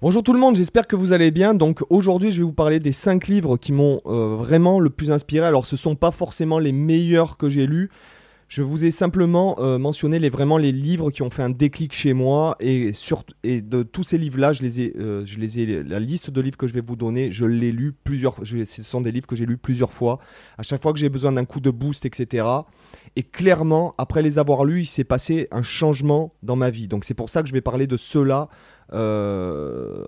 Bonjour tout le monde, j'espère que vous allez bien. Donc aujourd'hui, je vais vous parler des 5 livres qui m'ont euh, vraiment le plus inspiré. Alors ce sont pas forcément les meilleurs que j'ai lus. Je vous ai simplement euh, mentionné les, vraiment les livres qui ont fait un déclic chez moi et, de tous ces livres-là, je les ai, euh, je les ai, la liste de livres que je vais vous donner, je l'ai lu plusieurs, ce sont des livres que j'ai lus plusieurs fois. À chaque fois que j'ai besoin d'un coup de boost, etc. Et clairement, après les avoir lus, il s'est passé un changement dans ma vie. Donc c'est pour ça que je vais parler de ceux-là euh,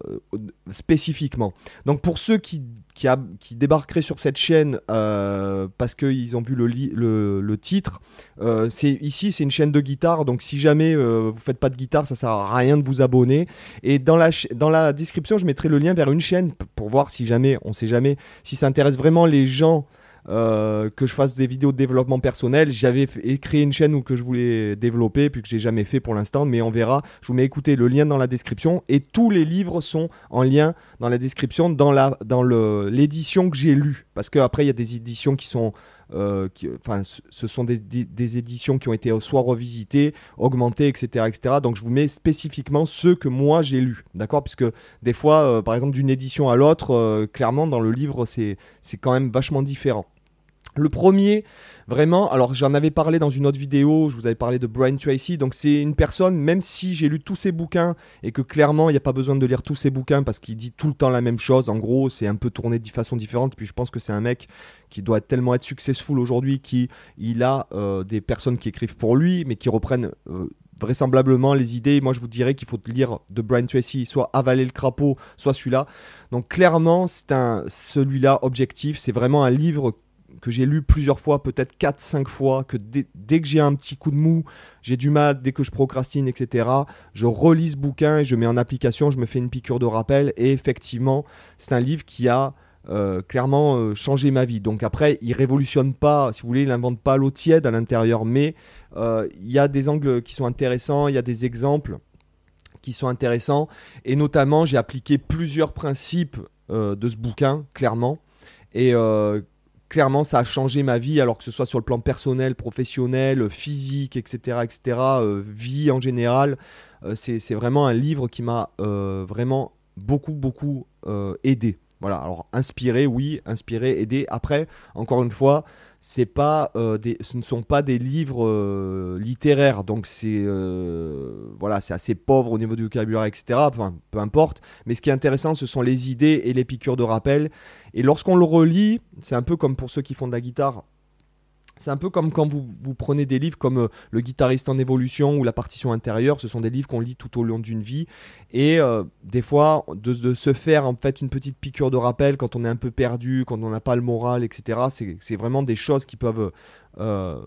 spécifiquement. Donc pour ceux qui, qui, qui débarqueraient sur cette chaîne euh, parce qu'ils ont vu le titre, euh, c'est ici c'est une chaîne de guitare, donc si jamais vous faites pas de guitare, ça sert à rien de vous abonner. Et dans la, dans la description, je mettrai le lien vers une chaîne pour voir si jamais, on sait jamais, si ça intéresse vraiment les gens euh, que je fasse des vidéos de développement personnel. J'avais créé une chaîne où que je voulais développer, puis que j'ai jamais fait pour l'instant, mais on verra. Je vous mets écouter le lien dans la description et tous les livres sont en lien dans la description dans la dans l'édition que j'ai lue, parce qu'après il y a des éditions qui sont euh, enfin, ce sont des, des, éditions qui ont été soit revisitées, augmentées, etc., etc. Donc je vous mets spécifiquement ceux que moi j'ai lus, d'accord? Puisque des fois, euh, par exemple, d'une édition à l'autre, clairement dans le livre, c'est quand même vachement différent. Le premier, vraiment, alors j'en avais parlé dans une autre vidéo, je vous avais parlé de Brian Tracy, donc c'est une personne, même si j'ai lu tous ses bouquins et que clairement il n'y a pas besoin de lire tous ses bouquins parce qu'il dit tout le temps la même chose, en gros c'est un peu tourné de façon différente, puis je pense que c'est un mec qui doit tellement être successful aujourd'hui qu'il a euh, des personnes qui écrivent pour lui, mais qui reprennent... Euh, vraisemblablement les idées. Moi, je vous dirais qu'il faut lire de Brian Tracy, soit Avaler le crapaud, soit celui-là. Donc, clairement, c'est un celui-là objectif. C'est vraiment un livre que j'ai lu plusieurs fois, peut-être 4-5 fois, que dès, que j'ai un petit coup de mou, j'ai du mal, dès que je procrastine, etc., je relis ce bouquin et je mets en application, je me fais une piqûre de rappel. Et effectivement, c'est un livre qui a euh, clairement euh, changé ma vie. Donc après, il révolutionne pas, si vous voulez, il n'invente pas l'eau tiède à l'intérieur, mais euh, il y a des angles qui sont intéressants, il y a des exemples qui sont intéressants. Et notamment, j'ai appliqué plusieurs principes de ce bouquin, clairement. Et clairement, ça a changé ma vie, alors que ce soit sur le plan personnel, professionnel, physique, etc., etc., euh, vie en général. Euh, c'est vraiment un livre qui m'a euh, vraiment beaucoup, beaucoup aidé. Voilà, alors inspiré, oui, inspiré, aidé. Après, encore une fois, euh, ce ne sont pas des livres euh, littéraires, donc c'est euh, voilà, c'est assez pauvre au niveau du vocabulaire, etc. peu importe. Mais ce qui est intéressant, ce sont les idées et les piqûres de rappel. Et lorsqu'on le relit, c'est un peu comme pour ceux qui font de la guitare. C'est un peu comme quand vous, prenez des livres comme euh, Le guitariste en évolution ou La partition intérieure. Ce sont des livres qu'on lit tout au long d'une vie. Et euh, des fois, de, se faire en fait une petite piqûre de rappel quand on est un peu perdu, quand on n'a pas le moral, etc. C'est vraiment des choses qui peuvent euh,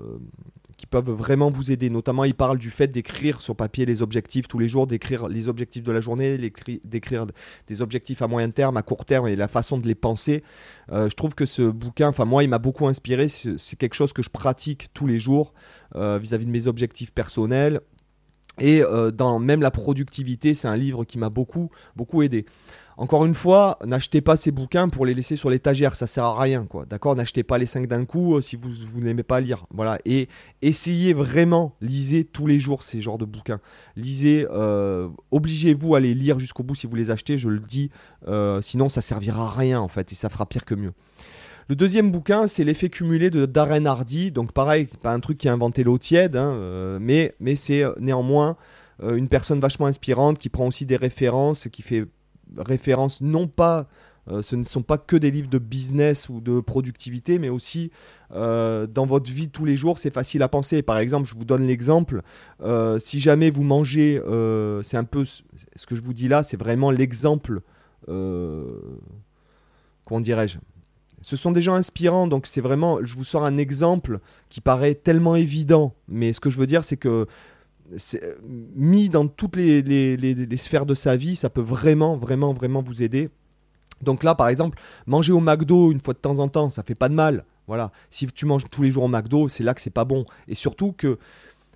qui peuvent vraiment vous aider. Notamment, il parle du fait d'écrire sur papier les objectifs tous les jours, d'écrire les objectifs de la journée, d'écrire des objectifs à moyen terme, à court terme et la façon de les penser. Euh, je trouve que ce bouquin, enfin moi, il m'a beaucoup inspiré. C'est quelque chose que je pratique tous les jours euh, vis-à-vis de mes objectifs personnels. Et euh, dans même la productivité, c'est un livre qui m'a beaucoup, beaucoup aidé. Encore une fois, n'achetez pas ces bouquins pour les laisser sur l'étagère, ça sert à rien, quoi. D'accord? N'achetez pas les 5 d'un coup euh, si vous, n'aimez pas lire. Voilà. Et essayez vraiment, lisez tous les jours ces genres de bouquins. Lisez, euh, obligez-vous à les lire jusqu'au bout si vous les achetez, je le dis. Euh, sinon, ça servira à rien, en fait, et ça fera pire que mieux. Le deuxième bouquin, c'est L'effet cumulé de Darren Hardy. Donc, pareil, c'est pas un truc qui a inventé l'eau tiède, hein, mais, mais c'est néanmoins une personne vachement inspirante qui prend aussi des références, qui fait références non pas euh, ce ne sont pas que des livres de business ou de productivité, mais aussi euh, dans votre vie tous les jours, c'est facile à penser. Par exemple, je vous donne l'exemple, euh, si jamais vous mangez, c'est un peu ce que je vous dis là, c'est vraiment l'exemple, comment dirais-je? Ce sont des gens inspirants, donc c'est vraiment, je vous sors un exemple qui paraît tellement évident, mais ce que je veux dire, c'est que mis dans toutes les, sphères de sa vie, ça peut vraiment, vraiment, vraiment vous aider. Donc là, par exemple, manger au McDo une fois de temps en temps, ça fait pas de mal. Voilà. Si tu manges tous les jours au McDo, c'est là que c'est pas bon. Et surtout que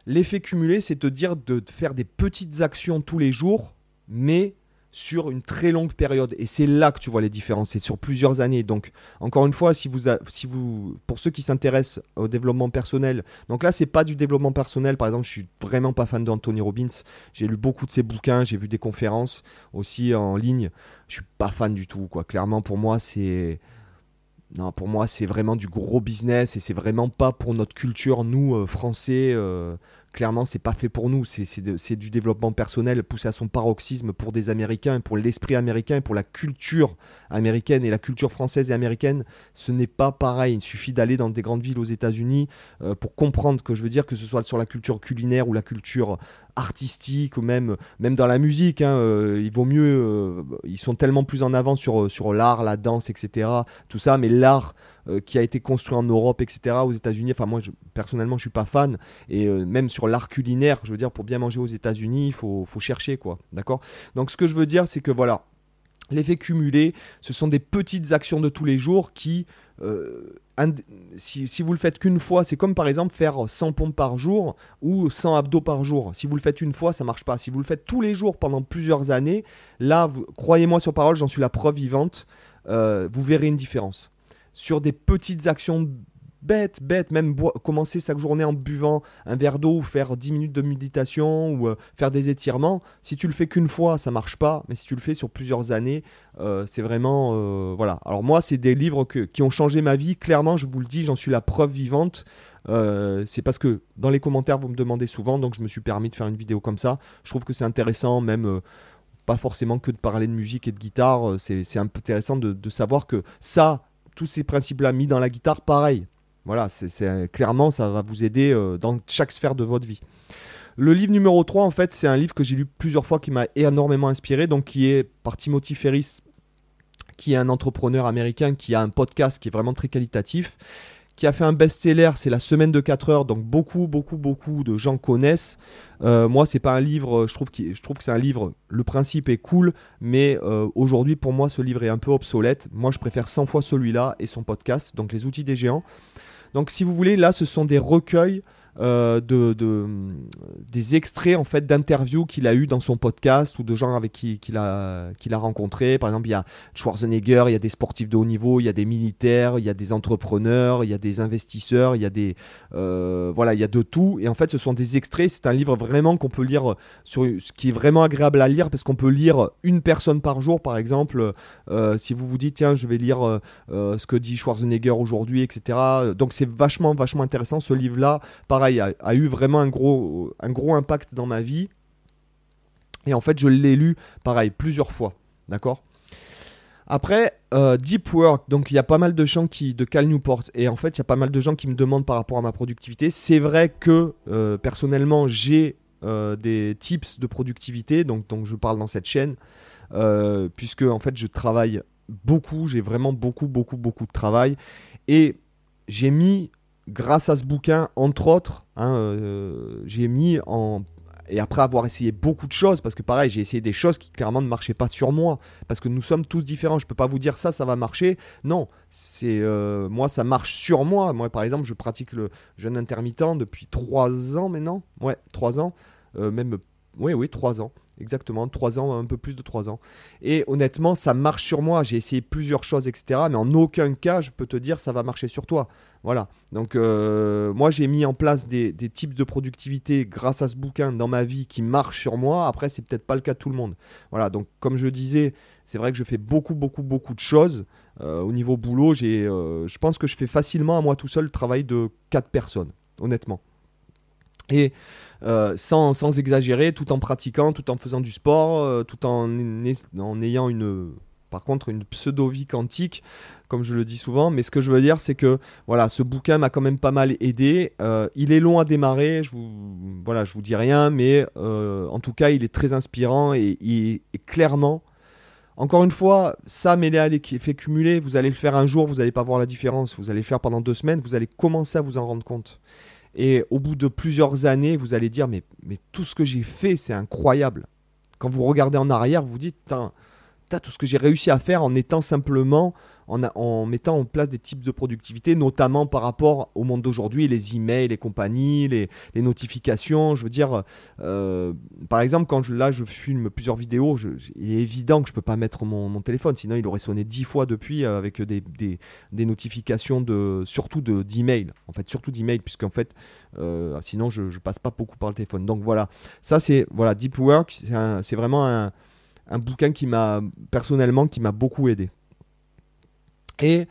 l'effet cumulé, c'est te dire de faire des petites actions tous les jours, mais sur une très longue période. Et c'est là que tu vois les différences, c'est sur plusieurs années. Donc, encore une fois, si vous, si vous, pour ceux qui s'intéressent au développement personnel, donc là, c'est pas du développement personnel. Par exemple, je suis vraiment pas fan d'Anthony Robbins. J'ai lu beaucoup de ses bouquins, j'ai vu des conférences aussi en ligne. Je suis pas fan du tout, quoi. Clairement, pour moi, c'est non, pour moi, c'est vraiment du gros business et c'est vraiment pas pour notre culture, nous, euh, Français. Euh, clairement, c'est pas fait pour nous. C'est du développement personnel poussé à son paroxysme pour des Américains, pour l'esprit américain, pour la culture américaine et la culture française et américaine. Ce n'est pas pareil. Il suffit d'aller dans des grandes villes aux États-Unis euh, pour comprendre que je veux dire, que ce soit sur la culture culinaire ou la culture artistique ou même, même dans la musique. Hein, euh, il vaut mieux. Euh, ils sont tellement plus en avant sur, sur l'art, la danse, etc. Tout ça, mais l'art euh, qui a été construit en Europe, etc., aux États-Unis. Enfin, moi, je, personnellement, je suis pas fan. Et euh, même sur l'art culinaire, je veux dire, pour bien manger aux États-Unis, il faut chercher, quoi. D'accord? Donc, ce que je veux dire, c'est que voilà, l'effet cumulé, ce sont des petites actions de tous les jours qui. Euh, si, vous le faites qu'une fois, c'est comme par exemple faire 100 pompes par jour ou 100 abdos par jour. Si vous le faites une fois, ça marche pas. Si vous le faites tous les jours pendant plusieurs années, là, croyez-moi sur parole, j'en suis la preuve vivante, vous verrez une différence sur des petites actions bêtes, bêtes, même commencer chaque journée en buvant un verre d'eau ou faire 10 minutes de méditation ou euh, faire des étirements. Si tu le fais qu'une fois, ça marche pas, mais si tu le fais sur plusieurs années, euh, c'est vraiment euh, voilà. Alors moi, c'est des livres qui ont changé ma vie. Clairement, je vous le dis, j'en suis la preuve vivante. c'est parce que dans les commentaires, vous me demandez souvent, donc je me suis permis de faire une vidéo comme ça. Je trouve que c'est intéressant, même pas forcément que de parler de musique et de guitare. C'est intéressant de, de savoir que ça, tous ces principes-là mis dans la guitare, pareil. Voilà, c'est clairement, ça va vous aider euh, dans chaque sphère de votre vie. Le livre numéro 3, en fait, c'est un livre que j'ai lu plusieurs fois qui m'a énormément inspiré, donc qui est par Timothy Ferris, qui est un entrepreneur américain qui a un podcast qui est vraiment très qualitatif qui a fait un best-seller, c'est La Semaine de 4 heures, donc beaucoup, beaucoup, beaucoup de gens connaissent. Euh, moi, c'est pas un livre, je trouve, je trouve que c'est un livre, le principe est cool, mais euh, aujourd'hui, pour moi, ce livre est un peu obsolète. Moi, je préfère 100 fois celui-là et son podcast, donc Les outils des géants. Donc, si vous voulez, là, ce sont des recueils euh, de, des extraits en fait d'interviews qu'il a eu dans son podcast ou de gens avec qui qu'il a, qu'il a rencontré. Par exemple, il y a Schwarzenegger, il y a des sportifs de haut niveau, il y a des militaires, il y a des entrepreneurs, il y a des investisseurs, il y a des euh, voilà, il y a de tout. Et en fait, ce sont des extraits. C'est un livre vraiment qu'on peut lire sur ce qui est vraiment agréable à lire parce qu'on peut lire une personne par jour, par exemple. Euh, si vous vous dites tiens, je vais lire ce que dit Schwarzenegger aujourd'hui, etc. Donc c'est vachement vachement intéressant ce livre-là. Pareil a, eu vraiment un gros, impact dans ma vie. Et en fait, je l'ai lu, pareil, plusieurs fois. D'accord? Après, euh, Deep Work, donc il y a pas mal de gens qui, de Cal Newport, et en fait, il y a pas mal de gens qui me demandent par rapport à ma productivité. C'est vrai que euh, personnellement, j'ai euh, des tips de productivité, donc, donc je parle dans cette chaîne, puisque en fait, je travaille beaucoup, j'ai vraiment beaucoup, beaucoup, beaucoup de travail, et j'ai mis grâce à ce bouquin, entre autres, hein, euh, j'ai mis en. Et après avoir essayé beaucoup de choses, parce que pareil, j'ai essayé des choses qui clairement ne marchaient pas sur moi, parce que nous sommes tous différents. Je ne peux pas vous dire ça, ça va marcher. Non, c'est euh, moi, ça marche sur moi. Moi, par exemple, je pratique le jeûne intermittent depuis trois ans maintenant. Ouais, trois ans. Euh, même, oui, oui, trois ans. Exactement, 3 ans, un peu plus de 3 ans. Et honnêtement, ça marche sur moi. J'ai essayé plusieurs choses, etc. Mais en aucun cas, je peux te dire, ça va marcher sur toi. Voilà. Donc, euh, moi, j'ai mis en place des, types de productivité grâce à ce bouquin dans ma vie qui marchent sur moi. Après, c'est peut-être pas le cas de tout le monde. Voilà. Donc, comme je disais, c'est vrai que je fais beaucoup, beaucoup, beaucoup de choses. Euh, au niveau boulot, j'ai, euh, je pense que je fais facilement à moi tout seul le travail de 4 personnes, honnêtement. Et euh, sans, exagérer, tout en pratiquant, tout en faisant du sport, euh, tout en, ayant une, par contre, une pseudo-vie quantique, comme je le dis souvent. Mais ce que je veux dire, c'est que voilà, ce bouquin m'a quand même pas mal aidé. Euh, il est long à démarrer, je vous, vous dis rien, mais en tout cas, il est très inspirant et, est clairement. Encore une fois, ça mêlé à l'effet cumulé, vous allez le faire un jour, vous n'allez pas voir la différence. Vous allez le faire pendant deux semaines, vous allez commencer à vous en rendre compte. Et au bout de plusieurs années, vous allez dire, mais, tout ce que j'ai fait, c'est incroyable. Quand vous regardez en arrière, vous dites, tout ce que j'ai réussi à faire en étant simplement en, mettant en place des types de productivité, notamment par rapport au monde d'aujourd'hui, les emails, les compagnies, les, notifications. Je veux dire, euh, par exemple, quand je, là je filme plusieurs vidéos, il est évident que je ne peux pas mettre mon, téléphone, sinon il aurait sonné dix fois depuis euh, avec des, des, notifications de, surtout d'emails. en fait, surtout d'emails, puisqu'en fait, euh, sinon je ne passe pas beaucoup par le téléphone. Donc voilà, ça c'est voilà, Deep Work, c'est vraiment un, un bouquin qui m'a personnellement qui m'a beaucoup aidé. Et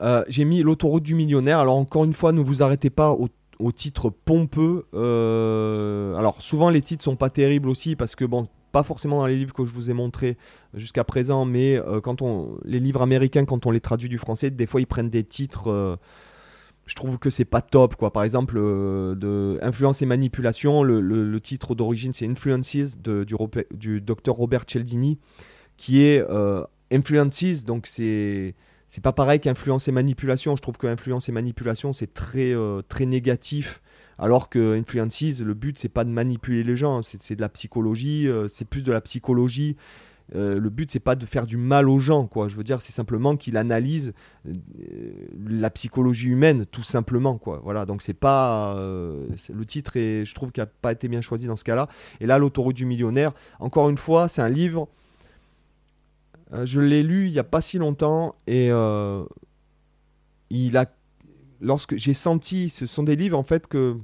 euh, j'ai mis l'autoroute du millionnaire. Alors encore une fois, ne vous arrêtez pas au, titre pompeux. Euh, alors souvent les titres sont pas terribles aussi parce que bon, pas forcément dans les livres que je vous ai montrés jusqu'à présent, mais euh, quand on les livres américains, quand on les traduit du français, des fois ils prennent des titres. je trouve que c'est pas top quoi. Par exemple, de influence et manipulation, le, titre d'origine c'est Influences de, du, du docteur Robert Cialdini, qui est Influences, donc c'est c'est pas pareil qu'influence et manipulation. Je trouve que influence et manipulation, c'est très, euh, très négatif. Alors que influences, le but, c'est pas de manipuler les gens, c'est de la psychologie, euh, c'est plus de la psychologie. Euh, le but, c'est pas de faire du mal aux gens, quoi. Je veux dire, c'est simplement qu'il analyse la psychologie humaine, tout simplement, quoi. Voilà. Donc c'est pas le titre et je trouve qu'il n'a pas été bien choisi dans ce cas-là. Et là, l'autoroute du millionnaire. Encore une fois, c'est un livre je l'ai lu il n'y a pas si longtemps et euh, il a, lorsque j'ai senti, ce sont des livres en fait que,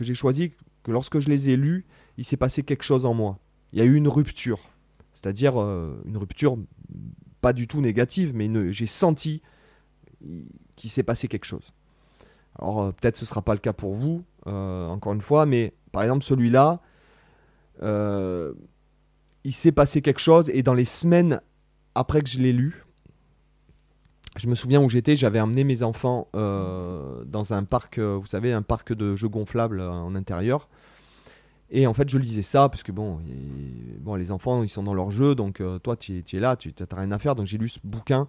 j'ai choisi, que lorsque je les ai lus, il s'est passé quelque chose en moi. Il y a eu une rupture, c'est-à-dire euh, une rupture pas du tout négative, mais j'ai senti qu'il s'est passé quelque chose. Alors peut-être ce sera pas le cas pour vous, encore une fois, mais par exemple celui-là, il s'est passé quelque chose et dans les semaines après que je l'ai lu, je me souviens où j'étais, j'avais amené mes enfants euh, dans un parc, euh, vous savez, un parc de jeux gonflables euh, en intérieur. Et en fait, je lisais ça, parce que bon, bon les enfants, ils sont dans leur jeu, donc toi, tu es, là, tu n'as rien à faire. Donc j'ai lu ce bouquin.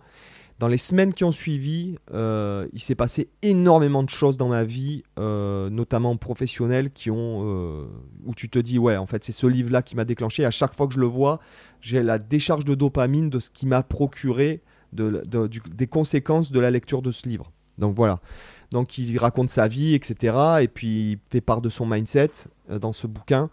Dans les semaines qui ont suivi, il s'est passé énormément de choses dans ma vie, notamment professionnelles, qui ont, où tu te dis, ouais, en fait, c'est ce livre-là qui m'a déclenché. À chaque fois que je le vois, j'ai la décharge de dopamine de ce qui m'a procuré des conséquences de la lecture de ce livre. Donc voilà. Donc il raconte sa vie, etc. Et puis il fait part de son mindset euh, dans ce bouquin.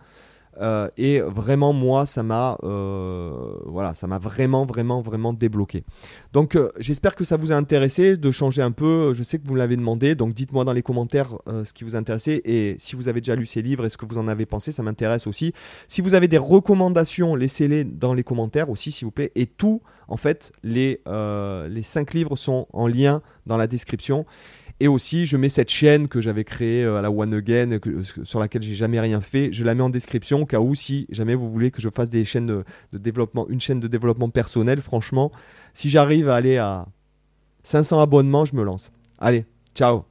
Euh, et vraiment, moi, ça m'a, euh, voilà, ça m'a vraiment, vraiment, vraiment débloqué. Donc, euh, j'espère que ça vous a intéressé de changer un peu. Je sais que vous l'avez demandé, donc dites-moi dans les commentaires ce qui vous intéressait et si vous avez déjà lu ces livres et ce que vous en avez pensé, ça m'intéresse aussi. Si vous avez des recommandations, laissez-les dans les commentaires aussi, s'il vous plaît. Et tout, en fait, les les cinq livres sont en lien dans la description. Et aussi, je mets cette chaîne que j'avais créée euh, à la One Again, sur laquelle j'ai jamais rien fait. Je la mets en description au cas où, si jamais vous voulez que je fasse des chaînes de, de développement, une chaîne de développement personnel, franchement, si j'arrive à aller à 500 abonnements, je me lance. Allez, ciao